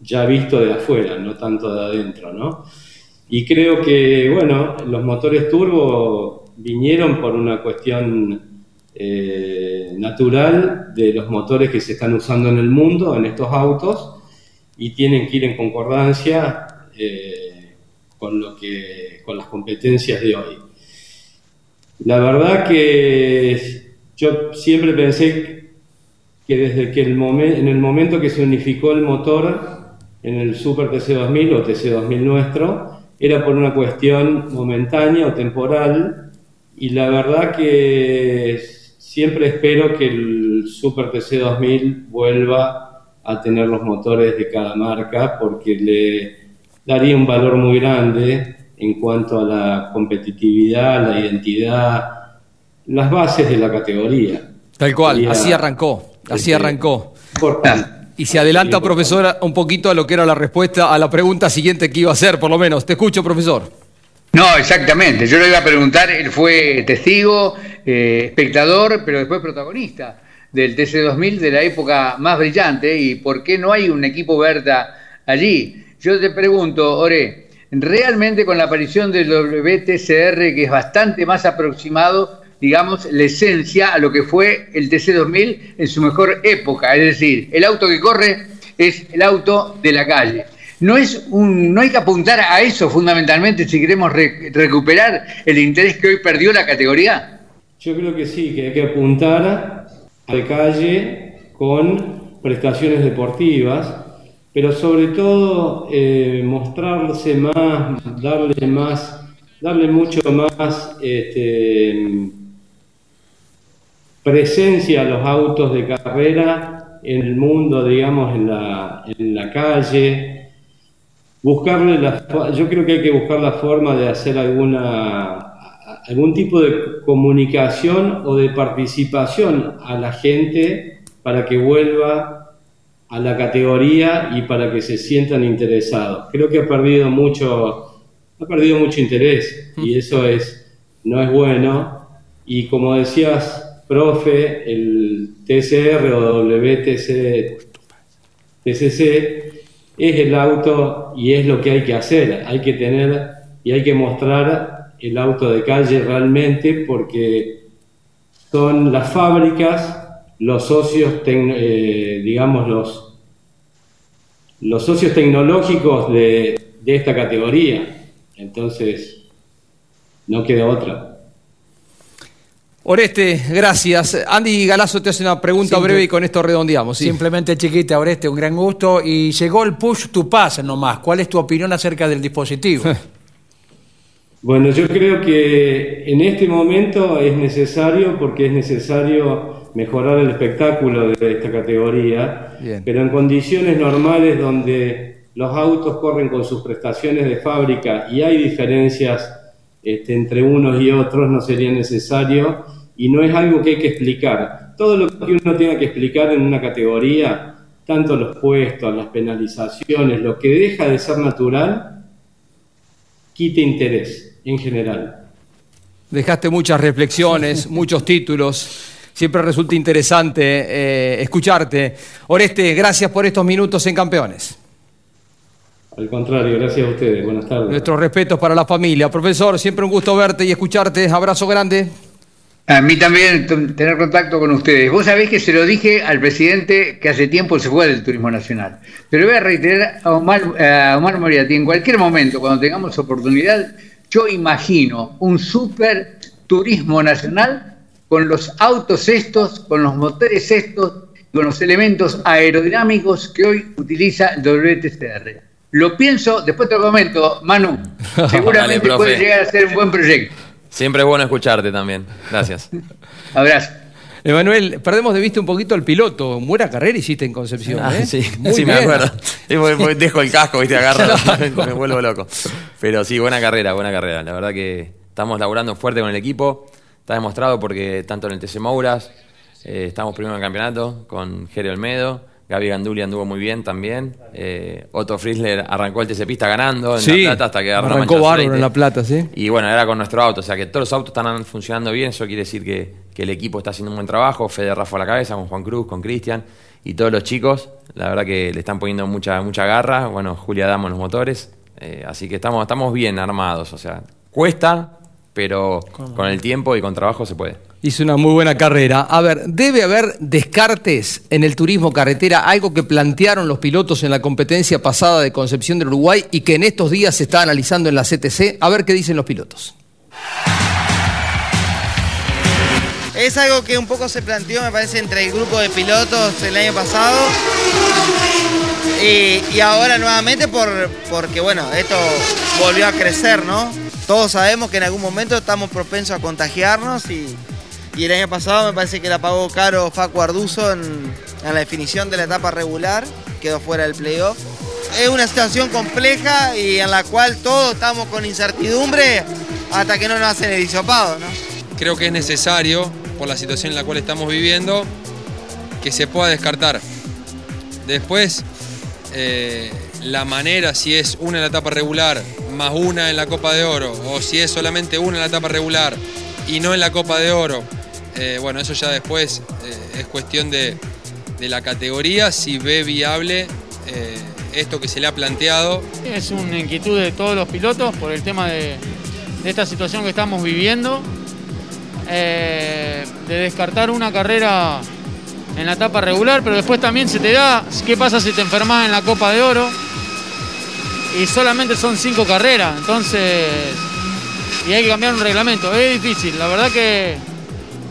ya visto de afuera, no tanto de adentro, ¿no? Y creo que, bueno, los motores turbo vinieron por una cuestión eh, natural de los motores que se están usando en el mundo, en estos autos, y tienen que ir en concordancia eh, con, lo que, con las competencias de hoy. La verdad que yo siempre pensé que desde que el en el momento que se unificó el motor en el Super TC2000 o TC2000 nuestro, era por una cuestión momentánea o temporal, y la verdad que Siempre espero que el Super TC 2000 vuelva a tener los motores de cada marca porque le daría un valor muy grande en cuanto a la competitividad, la identidad, las bases de la categoría. Tal cual, así arrancó, así arrancó. Y se adelanta, profesor, un poquito a lo que era la respuesta a la pregunta siguiente que iba a hacer, por lo menos. Te escucho, profesor. No, exactamente. Yo le iba a preguntar, él fue testigo, eh, espectador, pero después protagonista del TC2000 de la época más brillante y por qué no hay un equipo Berta allí. Yo te pregunto, Ore, realmente con la aparición del WTCR, que es bastante más aproximado, digamos, la esencia a lo que fue el TC2000 en su mejor época, es decir, el auto que corre es el auto de la calle. No, es un, no hay que apuntar a eso fundamentalmente si queremos recuperar el interés que hoy perdió la categoría. Yo creo que sí, que hay que apuntar a la calle con prestaciones deportivas, pero sobre todo eh, mostrarse más, darle más, darle mucho más este, presencia a los autos de carrera en el mundo, digamos, en la, en la calle, buscarle la, yo creo que hay que buscar la forma de hacer alguna, algún tipo de comunicación o de participación a la gente para que vuelva a la categoría y para que se sientan interesados. Creo que ha perdido mucho, ha perdido mucho interés y eso es, no es bueno. Y como decías, profe, el TCR o WTC, TCC es el auto y es lo que hay que hacer. Hay que tener y hay que mostrar el auto de calle realmente porque son las fábricas, los socios, eh, digamos, los, los socios tecnológicos de, de esta categoría. Entonces, no queda otra. Oreste, gracias. Andy Galazo te hace una pregunta Simple- breve y con esto redondeamos. ¿sí? Simplemente chiquita, Oreste, un gran gusto. Y llegó el push to pass nomás. ¿Cuál es tu opinión acerca del dispositivo? *laughs* Bueno, yo creo que en este momento es necesario porque es necesario mejorar el espectáculo de esta categoría, Bien. pero en condiciones normales donde los autos corren con sus prestaciones de fábrica y hay diferencias este, entre unos y otros, no sería necesario y no es algo que hay que explicar. Todo lo que uno tenga que explicar en una categoría, tanto los puestos, las penalizaciones, lo que deja de ser natural, quita interés en general. Dejaste muchas reflexiones, *laughs* muchos títulos. Siempre resulta interesante eh, escucharte. Oreste, gracias por estos minutos en Campeones. Al contrario, gracias a ustedes. Buenas tardes. Nuestros respetos para la familia. Profesor, siempre un gusto verte y escucharte. Abrazo grande. A mí también tener contacto con ustedes. Vos sabés que se lo dije al presidente que hace tiempo se fue del turismo nacional. Pero voy a reiterar a Omar, a Omar Moriarty, en cualquier momento, cuando tengamos oportunidad, yo imagino un super turismo nacional con los autos estos, con los motores estos, con los elementos aerodinámicos que hoy utiliza el WTCR. Lo pienso, después te lo comento, Manu. *laughs* Seguramente Dale, puede llegar a ser un buen proyecto. Siempre es bueno escucharte también. Gracias. *laughs* Abrazo. Emanuel, perdemos de vista un poquito al piloto. Buena carrera hiciste en Concepción. Ah, ¿eh? sí, Muy sí, me bien. acuerdo. Dejo el casco, viste, agarro, *laughs* me vuelvo loco. Pero sí, buena carrera, buena carrera. La verdad que estamos laburando fuerte con el equipo. Está demostrado porque tanto en el TC Mouras, eh, estamos primero en el campeonato con Jere Olmedo. Gaby Ganduli anduvo muy bien también. Eh, Otto Friesler arrancó el TC Pista ganando en Sí, La Plata hasta que arrancó bárbaro en La Plata, sí. Y bueno, era con nuestro auto, o sea que todos los autos están funcionando bien, eso quiere decir que, que el equipo está haciendo un buen trabajo, Fede Rafa a la cabeza, con Juan Cruz, con Cristian y todos los chicos, la verdad que le están poniendo mucha, mucha garra, bueno, Julia Damo en los motores, eh, así que estamos, estamos bien armados, o sea, cuesta, pero con el tiempo y con trabajo se puede. Hizo una muy buena carrera. A ver, debe haber descartes en el turismo carretera, algo que plantearon los pilotos en la competencia pasada de Concepción del Uruguay y que en estos días se está analizando en la CTC. A ver qué dicen los pilotos. Es algo que un poco se planteó, me parece, entre el grupo de pilotos el año pasado. Y, y ahora nuevamente por, porque, bueno, esto volvió a crecer, ¿no? Todos sabemos que en algún momento estamos propensos a contagiarnos y, y el año pasado me parece que la pagó caro Facu Arduzo en, la definición de la etapa regular, quedó fuera del playoff. Es una situación compleja y en la cual todos estamos con incertidumbre hasta que no nos hacen el hisopado, ¿no? creo que es necesario, por la situación en la cual estamos viviendo, que se pueda descartar. Después, eh, la manera, si es una en la etapa regular más una en la Copa de Oro, o si es solamente una en la etapa regular y no en la Copa de Oro, eh, bueno, eso ya después eh, es cuestión de, de la categoría, si ve viable eh, esto que se le ha planteado. Es una inquietud de todos los pilotos por el tema de, de esta situación que estamos viviendo, de descartar una carrera en la etapa regular, pero después también se te da, ¿qué pasa si te enfermas en la Copa de Oro? Y solamente son cinco carreras, entonces, y hay que cambiar un reglamento, es difícil, la verdad que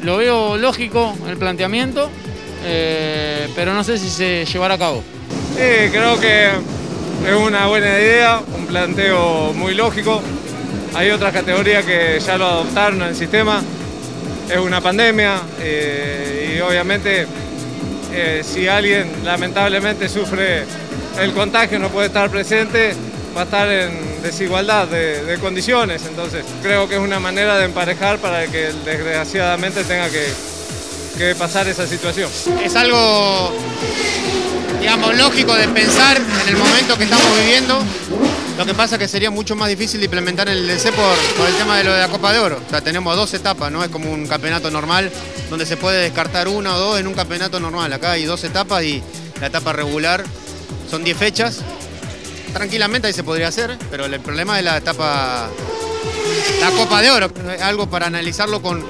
lo veo lógico el planteamiento, eh, pero no sé si se llevará a cabo. Sí, creo que es una buena idea, un planteo muy lógico. Hay otras categorías que ya lo adoptaron en el sistema. Es una pandemia eh, y obviamente eh, si alguien lamentablemente sufre el contagio no puede estar presente, va a estar en desigualdad de, condiciones. Entonces creo que es una manera de emparejar para que desgraciadamente tenga que, que pasar esa situación. Es algo, digamos, lógico de pensar en el momento que estamos viviendo. Lo que pasa es que sería mucho más difícil de implementar el DC por, por el tema de lo de la Copa de Oro. O sea, tenemos dos etapas, no es como un campeonato normal donde se puede descartar una o dos en un campeonato normal. Acá hay dos etapas y la etapa regular son 10 fechas. Tranquilamente ahí se podría hacer, pero el problema es la etapa, la Copa de Oro. Es algo para analizarlo con,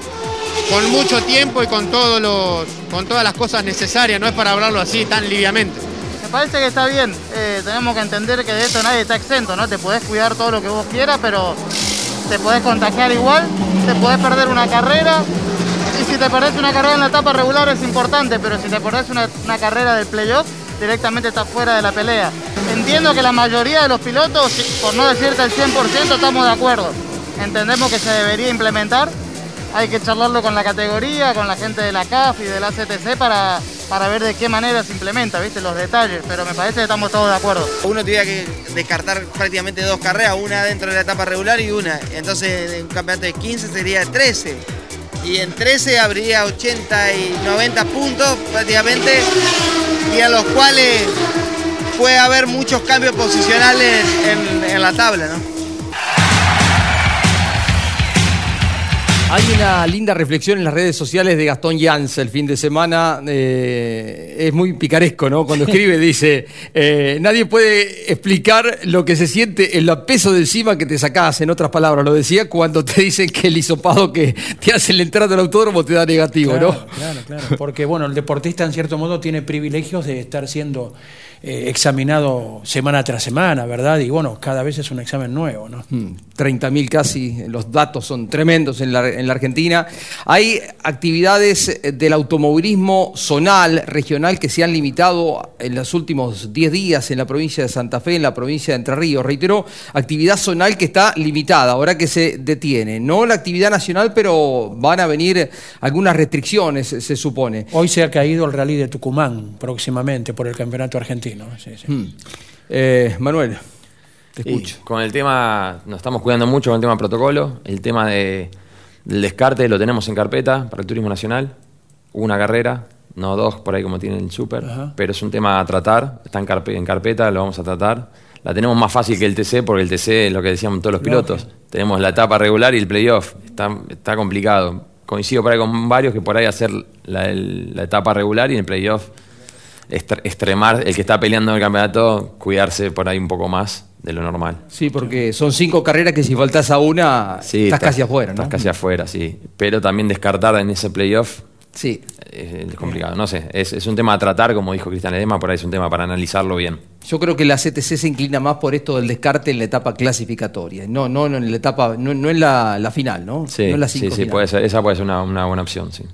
con mucho tiempo y con, todos los, con todas las cosas necesarias, no es para hablarlo así tan liviamente. Me parece que está bien. Eh, tenemos que entender que de esto nadie está exento, ¿no? Te podés cuidar todo lo que vos quieras, pero te podés contagiar igual, te podés perder una carrera si te perdés una carrera en la etapa regular es importante, pero si te perdés una, una carrera del playoff, directamente estás fuera de la pelea. Entiendo que la mayoría de los pilotos, por no decirte el 100%, estamos de acuerdo. Entendemos que se debería implementar. Hay que charlarlo con la categoría, con la gente de la CAF y de la CTC para, para ver de qué manera se implementa, ¿viste? Los detalles, pero me parece que estamos todos de acuerdo. Uno tuviera que descartar prácticamente dos carreras, una dentro de la etapa regular y una. Entonces, en un campeonato de 15 sería 13. Y en 13 habría 80 y 90 puntos prácticamente, y a los cuales puede haber muchos cambios posicionales en, en la tabla, ¿no? Hay una linda reflexión en las redes sociales de Gastón Jans el fin de semana. eh, es muy picaresco, ¿no? Cuando escribe dice, eh, nadie puede explicar lo que se siente en la peso de encima que te sacás. En otras palabras, lo decía cuando te dicen que el hisopado que te hace la entrada al autódromo te da negativo, Claro, ¿no? claro, claro. Porque bueno, el deportista en cierto modo tiene privilegios de estar siendo eh, examinado semana tras semana, ¿verdad? Y bueno, cada vez es un examen nuevo, ¿no? Mm, 30.000 casi, los datos son tremendos en la, en la Argentina. Hay actividades eh, del automovilismo zonal, regional, que se han limitado en los últimos 10 días en la provincia de Santa Fe, en la provincia de Entre Ríos. Reitero, actividad zonal que está limitada, ahora que se detiene. No la actividad nacional, pero van a venir algunas restricciones, se supone. Hoy se ha caído el rally de Tucumán próximamente por el campeonato argentino. Sí, sí. Mm. Eh, Manuel, te escucho. con el tema, nos estamos cuidando mucho con el tema protocolo. El tema de, del descarte lo tenemos en carpeta para el turismo nacional. Una carrera, no dos por ahí como tiene el Super, Ajá. pero es un tema a tratar. Está en, carpe- en carpeta, lo vamos a tratar. La tenemos más fácil que el TC porque el TC es lo que decían todos los pilotos. Tenemos la etapa regular y el playoff. Está, está complicado. Coincido por ahí con varios que por ahí hacer la, el- la etapa regular y el playoff extremar, el que está peleando en el campeonato, cuidarse por ahí un poco más de lo normal. Sí, porque son cinco carreras que si faltas a una, Sí, estás casi afuera, ¿no? Estás casi afuera, sí. Pero también descartar en ese playoff Sí. es, complicado. No sé, es, es un tema a tratar, como dijo Cristian Edema, por ahí es un tema para analizarlo bien. Yo creo que la CTC se inclina más por esto del descarte en la etapa clasificatoria, no, no, no en la etapa, no, no en la, la final, ¿no? Sí, no en la sí, cinco sí, puede ser, esa puede ser una, una buena opción, sí.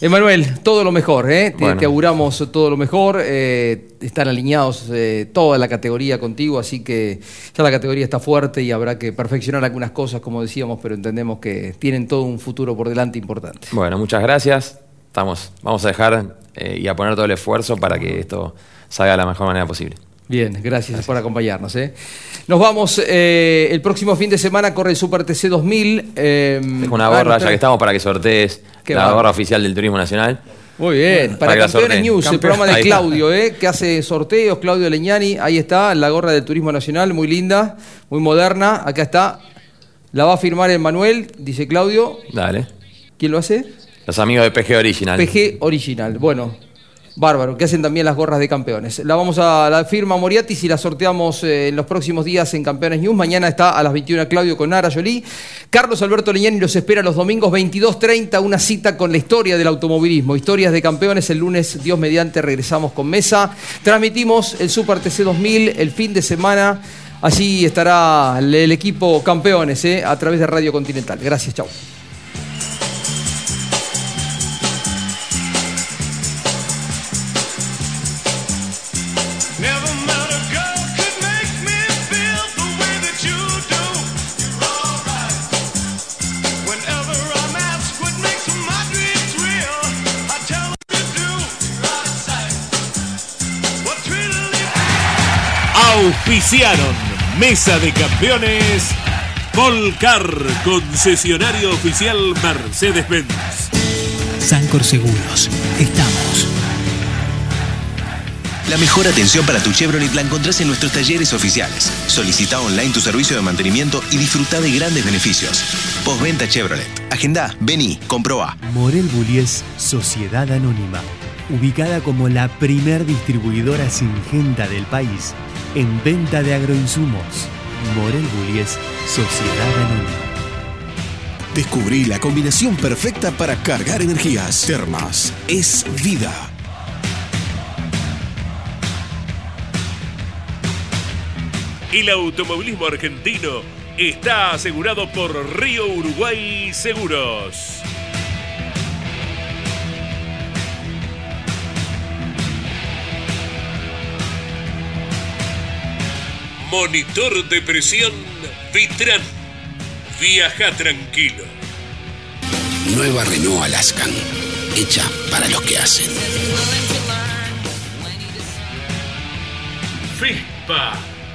Emanuel, todo lo mejor, ¿eh? Te, Bueno. te auguramos todo lo mejor. eh, están alineados eh, toda la categoría contigo, así que ya la categoría está fuerte y habrá que perfeccionar algunas cosas, como decíamos, pero entendemos que tienen todo un futuro por delante importante. Bueno, muchas gracias. Estamos, vamos a dejar eh, y a poner todo el esfuerzo para que esto salga de la mejor manera posible. Bien, gracias, por acompañarnos. ¿eh? Nos vamos, eh, el próximo fin de semana corre el Super TC 2000. eh, una ah, gorra, ya que estamos, para que sortees la gorra oficial del Turismo Nacional. Muy bien, para, que la Campeones. News, el Campeón- programa de. Claudio, ¿eh? que hace sorteos, Claudio Leñani, ahí está, la gorra del Turismo Nacional, muy linda, muy moderna, acá está, la va a firmar el Manuel, dice Claudio, Dale. ¿quién lo hace? Los amigos de PG Original. PG Original, bueno, bárbaro, que hacen también las gorras de campeones. La vamos a la firma Moriatis y la sorteamos eh, en los próximos días en Campeones News. Mañana está a las 21 Claudio con Nara Jolie. Carlos Alberto Leñani los espera los domingos 22.30, una cita con la historia del automovilismo. Historias de campeones, el lunes, Dios mediante, regresamos con mesa. Transmitimos el Super TC 2000 el fin de semana. Allí estará el, el equipo campeones eh, a través de Radio Continental. Gracias, chao. Auspiciaron Mesa de Campeones Volcar, concesionario oficial Mercedes-Benz. Sancor Seguros. Estamos. La mejor atención para tu Chevrolet la encontrás en nuestros talleres oficiales. Solicita online tu servicio de mantenimiento y disfruta de grandes beneficios. Postventa Chevrolet. Agenda, vení, comproba. Morel Bullies Sociedad Anónima. Ubicada como la primer distribuidora singenta del país en venta de agroinsumos. Morel Bullies Sociedad Anónima. Descubrí la combinación perfecta para cargar energías. Termas es vida. El automovilismo argentino está asegurado por Río Uruguay Seguros. Monitor de presión Vitran. Viaja tranquilo. Nueva Renault Alaskan, hecha para los que hacen. FISPA.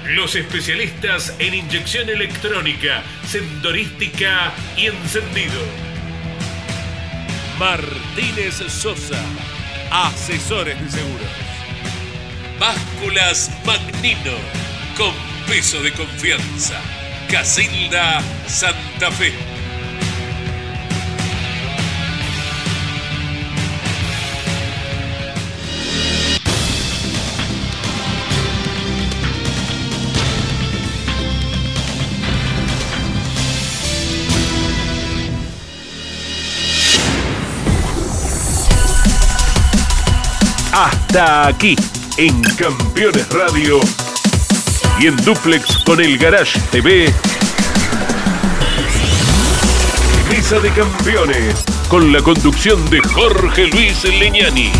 Los especialistas en inyección electrónica, sendorística y encendido. Martínez Sosa. Asesores de seguros. Básculas Magnino. Con peso de confianza. Casilda Santa Fe. Hasta aquí, en Campeones Radio y en Duplex con el Garage TV. Mesa de Campeones, con la conducción de Jorge Luis Leñani.